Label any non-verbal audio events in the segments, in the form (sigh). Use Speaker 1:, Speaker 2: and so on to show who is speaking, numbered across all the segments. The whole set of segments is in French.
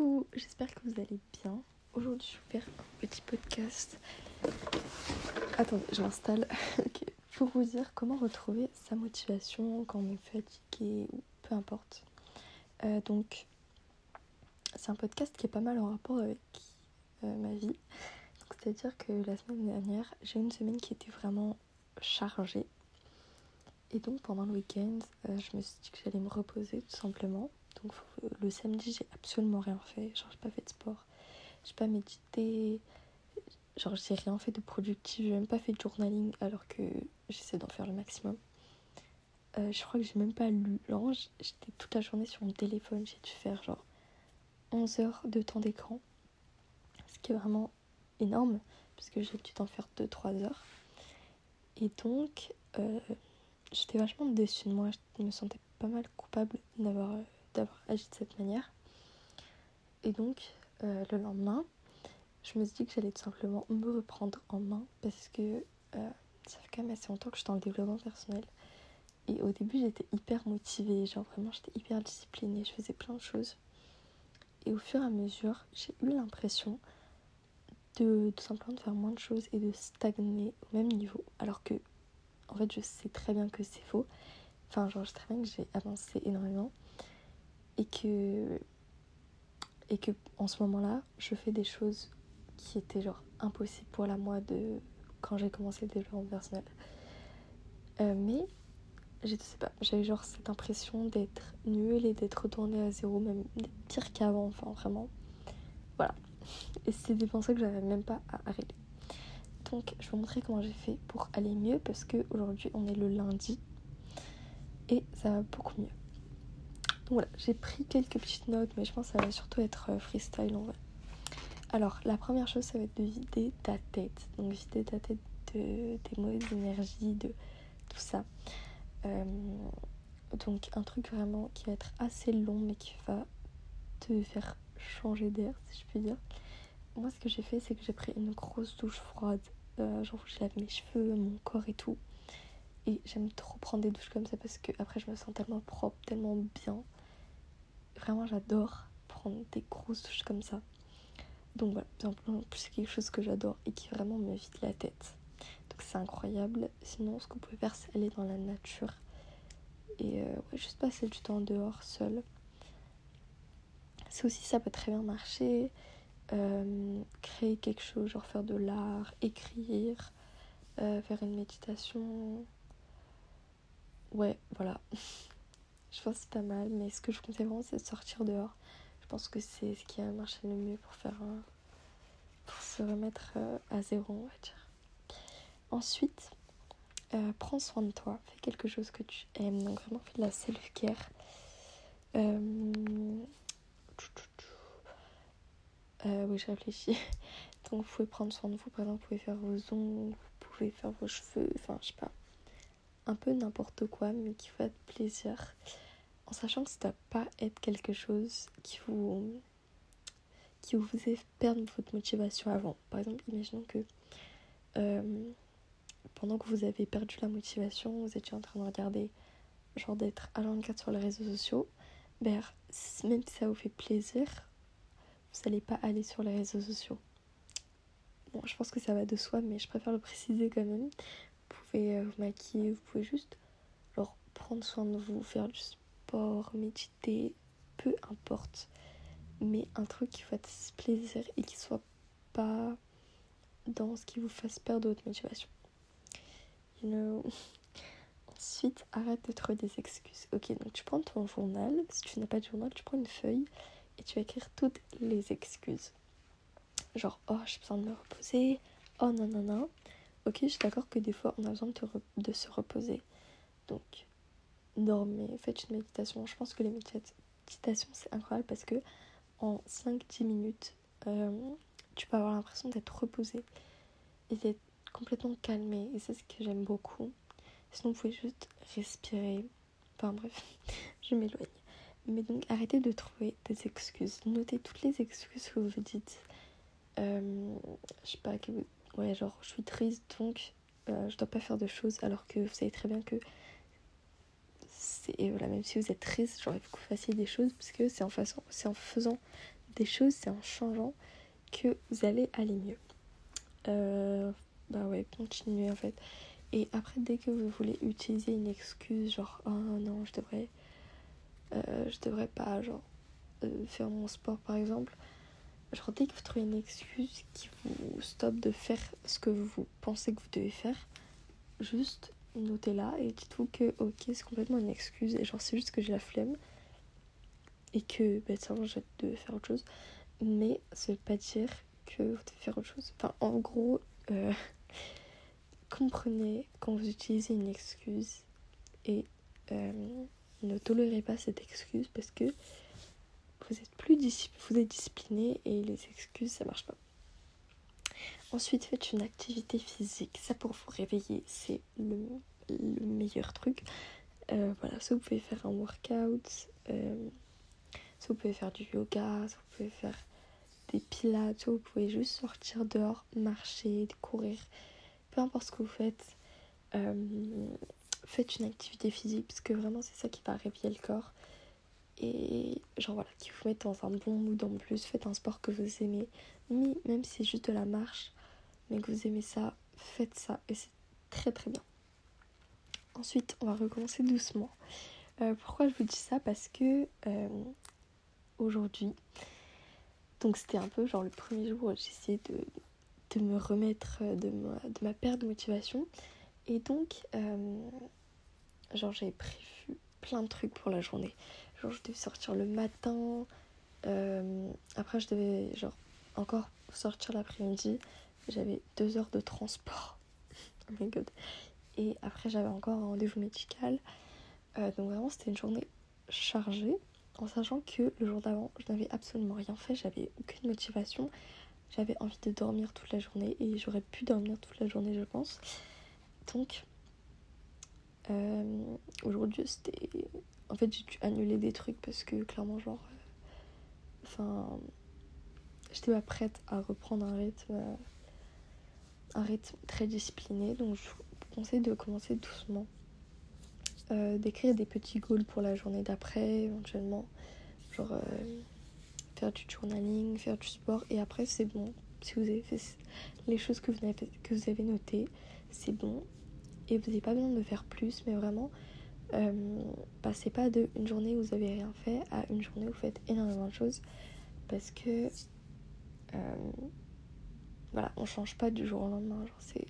Speaker 1: Coucou, j'espère que vous allez bien. Aujourd'hui, je vais faire un petit podcast. Attendez, je m'installe (laughs) pour vous dire comment retrouver sa motivation quand on est fatigué ou peu importe. Euh, donc, c'est un podcast qui est pas mal en rapport avec euh, ma vie. C'est-à-dire que la semaine dernière, j'ai une semaine qui était vraiment chargée. Et donc, pendant le week-end, euh, je me suis dit que j'allais me reposer tout simplement. Donc le samedi, j'ai absolument rien fait. Genre, j'ai pas fait de sport, j'ai pas médité, genre, j'ai rien fait de productif, j'ai même pas fait de journaling alors que j'essaie d'en faire le maximum. Euh, je crois que j'ai même pas lu. l'ange j'étais toute la journée sur mon téléphone, j'ai dû faire genre 11 heures de temps d'écran, ce qui est vraiment énorme puisque j'ai dû en faire 2-3 heures. Et donc, euh, j'étais vachement déçue de moi, je me sentais pas mal coupable d'avoir d'avoir agi de cette manière. Et donc, euh, le lendemain, je me suis dit que j'allais tout simplement me reprendre en main parce que euh, ça fait quand même assez longtemps que je suis dans le développement personnel. Et au début, j'étais hyper motivée, genre vraiment, j'étais hyper disciplinée, je faisais plein de choses. Et au fur et à mesure, j'ai eu l'impression de tout simplement de faire moins de choses et de stagner au même niveau. Alors que, en fait, je sais très bien que c'est faux. Enfin, genre, je sais très bien que j'ai avancé énormément et que et que en ce moment-là, je fais des choses qui étaient genre impossibles pour la moi de quand j'ai commencé le développement personnel. Euh, mais je sais pas, j'avais genre cette impression d'être nulle et d'être retournée à zéro, même pire qu'avant, enfin vraiment. Voilà. Et c'est des pensées que j'avais même pas à arrêter. Donc je vais vous montrer comment j'ai fait pour aller mieux parce que aujourd'hui on est le lundi et ça va beaucoup mieux voilà, j'ai pris quelques petites notes, mais je pense que ça va surtout être euh, freestyle en vrai. Alors, la première chose, ça va être de vider ta tête. Donc, vider ta tête de tes mauvaises énergies, de tout ça. Euh, donc, un truc vraiment qui va être assez long, mais qui va te faire changer d'air, si je puis dire. Moi, ce que j'ai fait, c'est que j'ai pris une grosse douche froide. Euh, genre, je lave mes cheveux, mon corps et tout. Et j'aime trop prendre des douches comme ça parce que après je me sens tellement propre, tellement bien. Vraiment, j'adore prendre des grosses douches comme ça. Donc voilà, en plus, c'est quelque chose que j'adore et qui vraiment me vide la tête. Donc c'est incroyable. Sinon, ce que vous pouvez faire, c'est aller dans la nature et euh, juste passer du temps dehors seul. C'est aussi, ça peut très bien marcher. Euh, créer quelque chose, genre faire de l'art, écrire, euh, faire une méditation. Ouais, voilà. (laughs) Je pense que c'est pas mal, mais ce que je conseille vraiment, c'est de sortir dehors. Je pense que c'est ce qui a marché le mieux pour faire pour se remettre euh, à zéro, on va dire. Ensuite, euh, prends soin de toi, fais quelque chose que tu aimes. Donc vraiment, fais de la self-care. Euh... Euh, oui, je réfléchis. (laughs) Donc, vous pouvez prendre soin de vous. Par exemple, vous pouvez faire vos ongles, vous pouvez faire vos cheveux. Enfin, je sais pas un peu n'importe quoi, mais qui vous être plaisir. En sachant que ça ne doit pas être quelque chose qui vous, qui vous fait perdre votre motivation avant. Par exemple, imaginons que euh, pendant que vous avez perdu la motivation, vous étiez en train de regarder, genre d'être à 24 sur les réseaux sociaux, ben, même si ça vous fait plaisir, vous n'allez pas aller sur les réseaux sociaux. Bon, je pense que ça va de soi, mais je préfère le préciser quand même pouvez euh, vous maquiller, vous pouvez juste genre, prendre soin de vous, faire du sport, méditer, peu importe. Mais un truc qui fasse plaisir et qui soit pas dans ce qui vous fasse perdre votre motivation. You know. (laughs) Ensuite, arrête de trouver des excuses. Ok, donc tu prends ton journal. Si tu n'as pas de journal, tu prends une feuille et tu vas écrire toutes les excuses. Genre, oh, j'ai besoin de me reposer. Oh, non, non, non. Ok, je suis d'accord que des fois on a besoin de, se reposer. Donc, dormez, faites une méditation. Je pense que les méditations c'est incroyable parce que en 5-10 minutes, euh, tu peux avoir l'impression d'être reposé et d'être complètement calmé. Et c'est ce que j'aime beaucoup. Sinon, vous pouvez juste respirer. Enfin bref, (laughs) je m'éloigne. Mais donc, arrêtez de trouver des excuses. Notez toutes les excuses que vous vous dites. Euh, je sais pas, que vous ouais, genre je suis triste donc euh, je dois pas faire de choses alors que vous savez très bien que c'est voilà, même si vous êtes triste, que vous fassiez des choses parce que c'est en, façon, en faisant des choses, c'est en changeant que vous allez aller mieux. Euh, bah ouais, continuez en fait. Et après, dès que vous voulez utiliser une excuse, genre, oh non, je devrais, euh, je devrais pas, genre, faire mon sport par exemple, genre, dès que vous trouvez une excuse qui vous stoppe de faire ce que vous pensez que vous devez faire, juste notez-la et dites-vous que, ok, c'est complètement une excuse et genre, c'est juste que j'ai la flemme et que, bah, ça je vais faire autre chose. Mais ça veut pas dire que vous devez faire autre chose. Enfin, en gros, euh, (laughs) comprenez quand vous utilisez une excuse et euh, ne tolérez pas cette excuse parce que vous êtes plus vous êtes discipliné et les excuses ça marche pas. Ensuite, faites une activité physique. Ça pour vous réveiller, c'est le, meilleur truc. Euh, voilà, soit vous pouvez faire un workout, euh, soit vous pouvez faire du yoga, soit vous pouvez faire des pilates, soit vous pouvez juste sortir dehors, marcher, courir peu importe ce que vous faites, euh, faites une activité physique parce que vraiment c'est ça qui va réveiller le corps. Et genre voilà, qui vous met dans un bon mood en plus, faites un sport que vous aimez, même si c'est juste de la marche, mais que vous aimez ça, faites ça et c'est très très bien. Ensuite, on va recommencer doucement. Euh, pourquoi je vous dis ça? Parce que euh, aujourd'hui, donc c'était un peu genre le premier jour où essayé de, de me remettre euh, de ma, de ma perte de motivation. Et donc, genre, j'avais prévu plein de trucs pour la journée. Je devais sortir le matin. Euh, après, je devais, genre, encore sortir l'après-midi. J'avais deux heures de transport. (laughs) oh my god. Et après, j'avais encore un rendez-vous médical. donc, vraiment, c'était une journée chargée. En sachant que le jour d'avant, je n'avais absolument rien fait. J'avais aucune motivation. J'avais envie de dormir toute la journée et j'aurais pu dormir toute la journée, je pense. Donc, euh, aujourd'hui, c'était. En fait, j'ai dû annuler des trucs parce que clairement, genre. Euh, enfin. J'étais pas prête à reprendre un rythme. Euh, un rythme très discipliné. Donc, je vous conseille de commencer doucement. D'écrire des petits goals pour la journée d'après, éventuellement. Genre faire du journaling, faire du sport et après c'est bon. Si vous avez fait les choses que vous avez, que vous avez notées, c'est bon. Et vous n'avez pas besoin de faire plus, mais vraiment, euh, passez pas de une journée où vous avez rien fait à une journée où vous faites énormément de choses. Parce que, euh, voilà, on change pas du jour au lendemain. C'est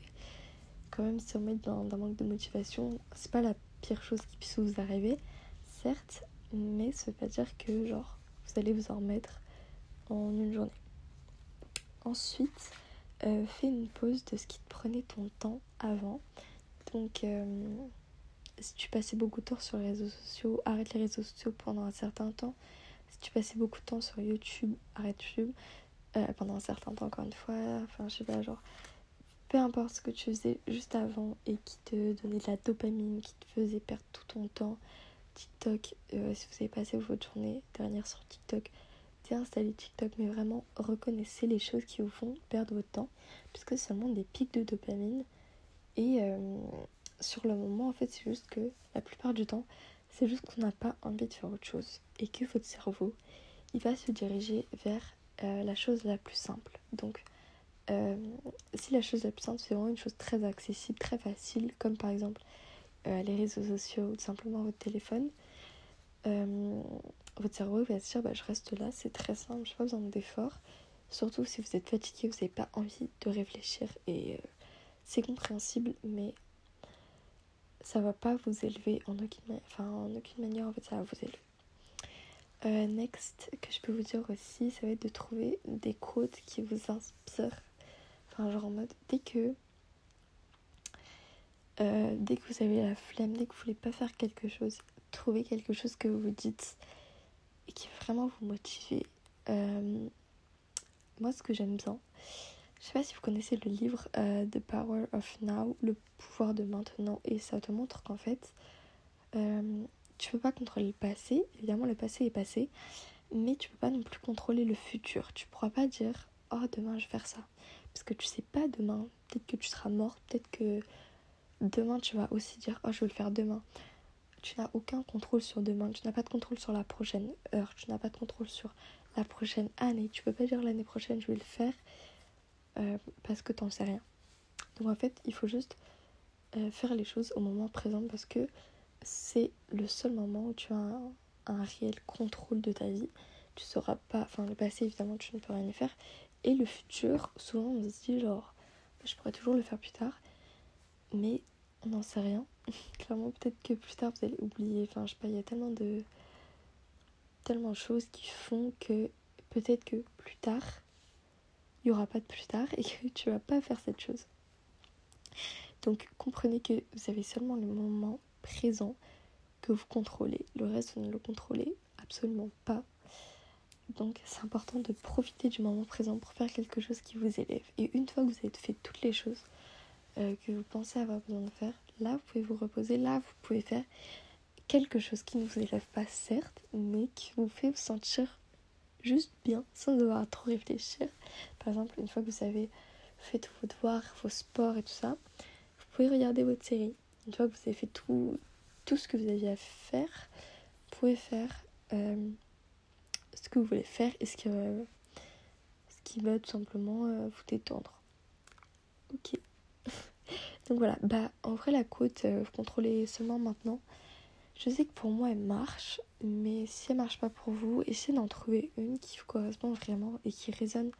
Speaker 1: quand même se remettre dans un manque de motivation. C'est pas la pire chose qui puisse vous arriver, certes, mais ça veut pas dire que, genre, vous allez vous en remettre en une journée. Ensuite, euh, fais une pause de ce qui te prenait ton temps avant. Donc, si tu passais beaucoup de temps sur les réseaux sociaux, arrête les réseaux sociaux pendant un certain temps. Si tu passais beaucoup de temps sur YouTube, arrête YouTube euh, pendant un certain temps, encore une fois. Enfin, je sais pas, genre, peu importe ce que tu faisais juste avant et qui te donnait de la dopamine, qui te faisait perdre tout ton temps. TikTok, si vous avez passé votre journée dernière sur TikTok, installer TikTok, mais vraiment reconnaissez les choses qui vous font perdre votre temps, puisque c'est seulement des pics de dopamine. Et euh, sur le moment, en fait, c'est juste que la plupart du temps, c'est juste qu'on n'a pas envie de faire autre chose. Et que votre cerveau, il va se diriger vers euh, la chose la plus simple. Donc, euh, si la chose la plus simple, c'est vraiment une chose très accessible, très facile, comme par exemple les réseaux sociaux ou tout simplement votre téléphone, votre cerveau va se dire bah, je reste là, c'est très simple, je n'ai pas besoin d'effort. Surtout si vous êtes fatigué, vous n'avez pas envie de réfléchir et euh, c'est compréhensible, mais ça va pas vous élever en aucune, enfin, en aucune manière, en fait, ça va vous élever. Euh, next, que je peux vous dire aussi, ça va être de trouver des quotes qui vous inspirent. Enfin, genre en mode, dès que, euh, dès que vous avez la flemme, dès que vous voulez pas faire quelque chose, trouvez quelque chose que vous vous dites qui vraiment vous motiver. Euh, moi, ce que j'aime bien, je sais pas si vous connaissez le livre euh, The Power of Now, le pouvoir de maintenant, et ça te montre qu'en fait, euh, tu peux pas contrôler le passé. Évidemment, le passé est passé, mais tu peux pas non plus contrôler le futur. Tu pourras pas dire oh demain je vais faire ça, parce que tu sais pas demain. Peut-être que tu seras morte, peut-être que demain tu vas aussi dire oh je vais le faire demain tu n'as aucun contrôle sur demain, tu n'as pas de contrôle sur la prochaine heure, tu n'as pas de contrôle sur la prochaine année. Tu peux pas dire l'année prochaine je vais le faire euh, parce que t'en sais rien. Donc en fait, il faut juste euh, faire les choses au moment présent parce que c'est le seul moment où tu as un, réel contrôle de ta vie. Tu sauras pas, enfin le passé évidemment tu ne peux rien y faire. Et le futur, souvent on se dit genre, je pourrais toujours le faire plus tard, mais on n'en sait rien. (laughs) Clairement, peut-être que plus tard vous allez oublier. Enfin, je sais pas, il y a tellement de tellement de choses qui font que peut-être que plus tard, il n'y aura pas de plus tard et que tu vas pas faire cette chose. Donc comprenez que vous avez seulement le moment présent que vous contrôlez. Le reste, vous ne le contrôlez absolument pas. Donc c'est important de profiter du moment présent pour faire quelque chose qui vous élève. Et une fois que vous avez fait toutes les choses euh, que vous pensez avoir besoin de faire, là vous pouvez vous reposer, là vous pouvez faire quelque chose qui ne vous élève pas certes, mais qui vous fait vous sentir juste bien sans devoir trop réfléchir. Par exemple, une fois que vous avez fait tous vos devoirs, vos sports et tout ça, vous pouvez regarder votre série. Une fois que vous avez fait tout, ce que vous aviez à faire, vous pouvez faire euh, ce que vous voulez faire et ce qui, euh, ce qui va tout simplement euh, vous détendre. Ok. (laughs) Donc voilà, bah en vrai la côte, vous contrôlez seulement maintenant. Je sais que pour moi elle marche, mais si elle marche pas pour vous, essayez d'en trouver une qui vous correspond vraiment et qui résonne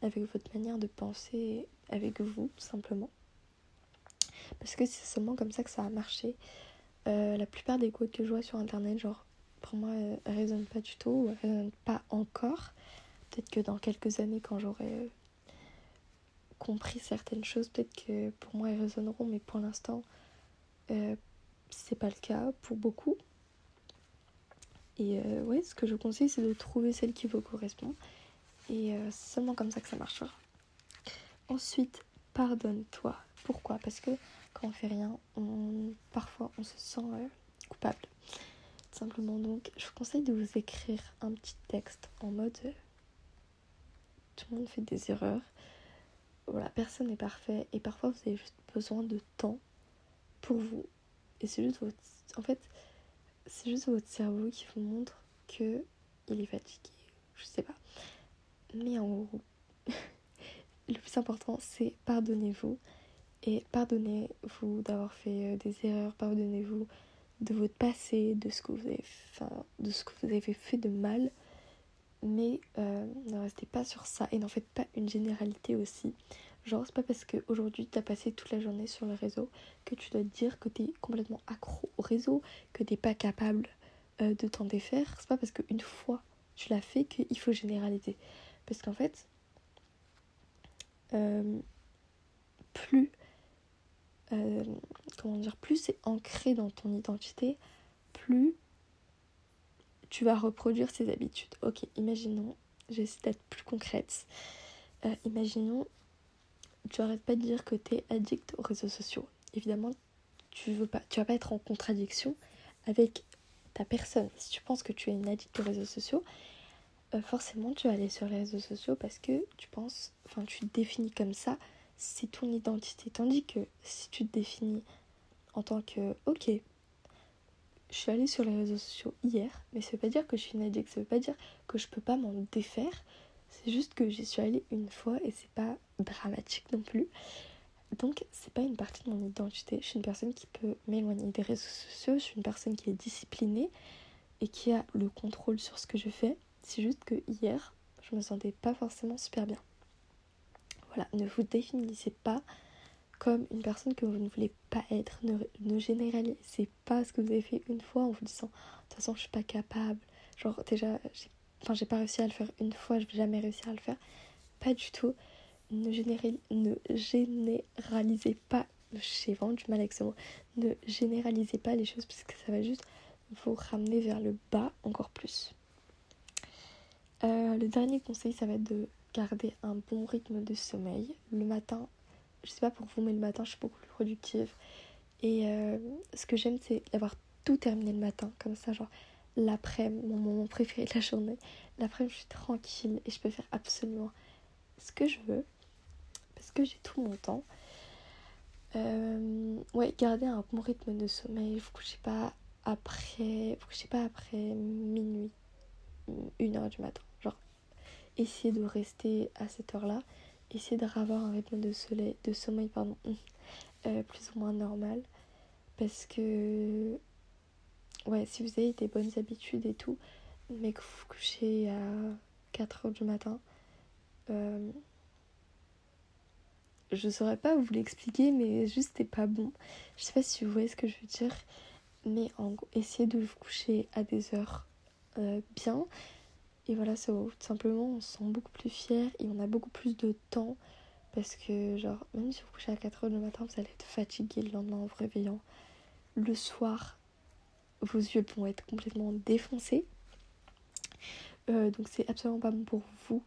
Speaker 1: avec votre manière de penser, avec vous simplement. Parce que c'est seulement comme ça que ça a marché. Euh, la plupart des quotes que je vois sur internet, genre pour moi, elles, résonnent pas du tout, ou elles résonnent pas encore. Peut-être que dans quelques années, quand j'aurai euh, compris certaines choses, peut-être que pour moi elles résonneront, mais pour l'instant, c'est pas le cas pour beaucoup. Et euh, ouais, ce que je vous conseille, c'est de trouver celle qui vous correspond. Et euh, c'est seulement comme ça que ça marchera. Ensuite, pardonne-toi. Pourquoi? Parce que quand on fait rien, on, parfois on se sent euh, coupable. simplement, donc, je vous conseille de vous écrire un petit texte en mode tout le monde fait des erreurs. Voilà, personne n'est parfait. Et parfois, vous avez juste besoin de temps pour vous et c'est juste votre... En fait, c'est juste votre cerveau qui vous montre que il est fatigué. Je sais pas. Mais en gros, (laughs) le plus important, c'est pardonnez-vous. Et pardonnez-vous d'avoir fait euh, des erreurs. Pardonnez-vous de votre passé, de ce que vous avez, enfin, de ce que vous avez fait de mal. Mais euh, ne restez pas sur ça et n'en faites pas une généralité aussi. Genre, c'est pas parce qu'aujourd'hui t'as passé toute la journée sur le réseau que tu dois te dire que t'es complètement accro au réseau, que t'es pas capable euh, de t'en défaire. C'est pas parce qu'une fois tu l'as fait qu'il faut généraliser. Parce qu'en fait, euh, plus, euh, comment dire, plus c'est ancré dans ton identité, plus tu vas reproduire ces habitudes. Ok, imaginons, j'essaie d'être plus concrète. imaginons tu arrêtes pas de dire que tu es addict aux réseaux sociaux. Évidemment, tu veux pas, tu vas pas être en contradiction avec ta personne. Si tu penses que tu es une addict aux réseaux sociaux, euh, forcément tu vas aller sur les réseaux sociaux parce que tu penses, enfin tu te définis comme ça, c'est ton identité. Tandis que si tu te définis en tant que, ok, je suis allée sur les réseaux sociaux hier, mais ça veut pas dire que je suis une addict, ça veut pas dire que je peux pas m'en défaire, c'est juste que j'y suis allée une fois et c'est pas dramatique non plus. Donc, c'est pas une partie de mon identité. Je suis une personne qui peut m'éloigner des réseaux sociaux. Je suis une personne qui est disciplinée et qui a le contrôle sur ce que je fais. C'est juste que hier, je me sentais pas forcément super bien. Voilà, ne vous définissez pas comme une personne que vous ne voulez pas être. Ne, généralisez pas ce que vous avez fait une fois en vous disant de toute façon, je suis pas capable. Genre, déjà, j'ai Enfin, j'ai pas réussi à le faire une fois, je vais jamais réussir à le faire. Pas du tout. Ne, généralisez pas. J'ai vraiment du mal avec ce mot. Ne généralisez pas les choses parce que ça va juste vous ramener vers le bas encore plus. Euh, le dernier conseil, ça va être de garder un bon rythme de sommeil. Le matin, je sais pas pour vous, mais le matin, je suis beaucoup plus productive. Et euh, ce que j'aime, c'est d'avoir tout terminé le matin. Comme ça, genre, l'après, mon moment préféré de la journée. L'après, je suis tranquille et je peux faire absolument ce que je veux parce que j'ai tout mon temps. Euh, ouais, garder un bon rythme de sommeil. Vous couchez pas après, vous couchez pas après minuit, une heure du matin. Genre essayez de rester à cette heure-là. Essayez d'avoir un rythme de, soleil, de sommeil pardon, (laughs) euh, plus ou moins normal. Parce que, ouais, si vous avez des bonnes habitudes et tout, mais que vous vous couchez à 4 heures du matin, euh, je saurais pas vous l'expliquer, mais juste c'est pas bon. Je sais pas si vous voyez ce que je veux dire, mais en gros, essayez de vous coucher à des heures euh, bien. Et voilà, ça tout simplement, on se sent beaucoup plus fier et on a beaucoup plus de temps. Parce que, genre, même si vous couchez à 4h du matin, vous allez être fatigué le lendemain en vous réveillant. Le soir, vos yeux vont être complètement défoncés. Euh, donc, c'est absolument pas bon pour vous.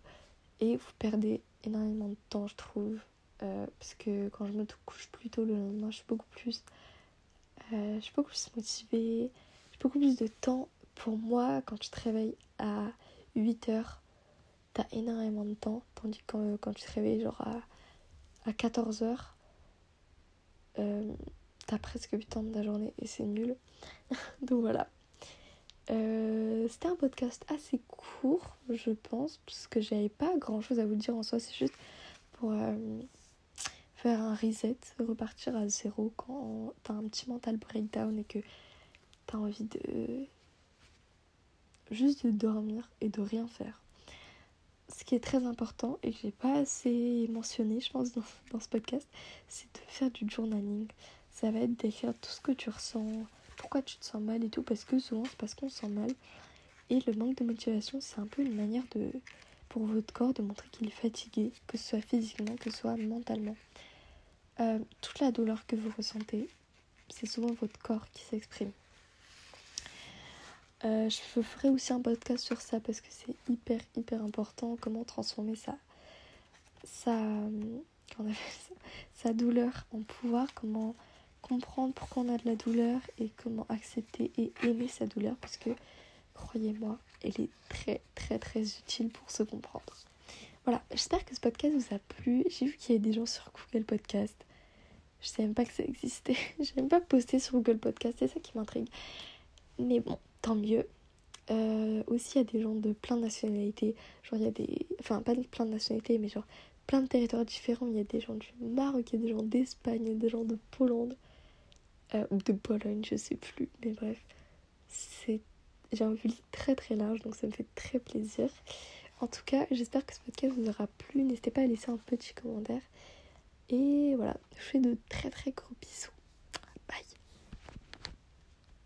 Speaker 1: Et vous perdez énormément de temps, je trouve. Euh, parce que quand je me couche plus tôt le lendemain, je suis beaucoup plus. Euh, je suis beaucoup plus motivée. J'ai beaucoup plus de temps pour moi quand tu te réveilles à 8 heures. T'as énormément de temps. Tandis que quand, tu te réveilles genre à, à 14 heures, euh, t'as presque 8 ans de la journée et c'est nul. (laughs) Donc voilà. C'était un podcast assez court, je pense, parce que j'avais pas grand chose à vous dire en soi. C'est juste pour faire un reset, repartir à zéro quand t'as un petit mental breakdown et que t'as envie de juste de dormir et de rien faire. Ce qui est très important et que j'ai pas assez mentionné, je pense, dans ce podcast, c'est de faire du journaling. Ça va être d'écrire tout ce que tu ressens, pourquoi tu te sens mal et tout, parce que souvent c'est parce qu'on se sent mal. Et le manque de motivation, c'est un peu une manière de pour votre corps de montrer qu'il est fatigué, que ce soit physiquement, que ce soit mentalement. Euh, toute la douleur que vous ressentez, c'est souvent votre corps qui s'exprime. Euh, je ferai aussi un podcast sur ça parce que c'est hyper hyper important comment transformer sa, sa douleur en pouvoir, comment comprendre pourquoi on a de la douleur et comment accepter et aimer sa douleur parce que croyez-moi, elle est très très très utile pour se comprendre. Voilà, j'espère que ce podcast vous a plu. J'ai vu qu'il y avait des gens sur Google Podcast. Je sais même pas que ça existait. (laughs) J'ai même pas posté sur Google Podcast, c'est ça qui m'intrigue. Mais bon, tant mieux. Euh, aussi, il y a des gens de plein de nationalités. Genre, il y a des. Enfin, pas de plein de nationalités, mais genre plein de territoires différents. Il y a des gens du Maroc, il y a des gens d'Espagne, il y a des gens de Pologne. Euh, de Pologne, je sais plus. Mais bref, c'est. J'ai un public très très large, donc ça me fait très plaisir. En tout cas, j'espère que ce podcast vous aura plu. N'hésitez pas à laisser un petit commentaire. Et voilà, je fais de très très gros bisous.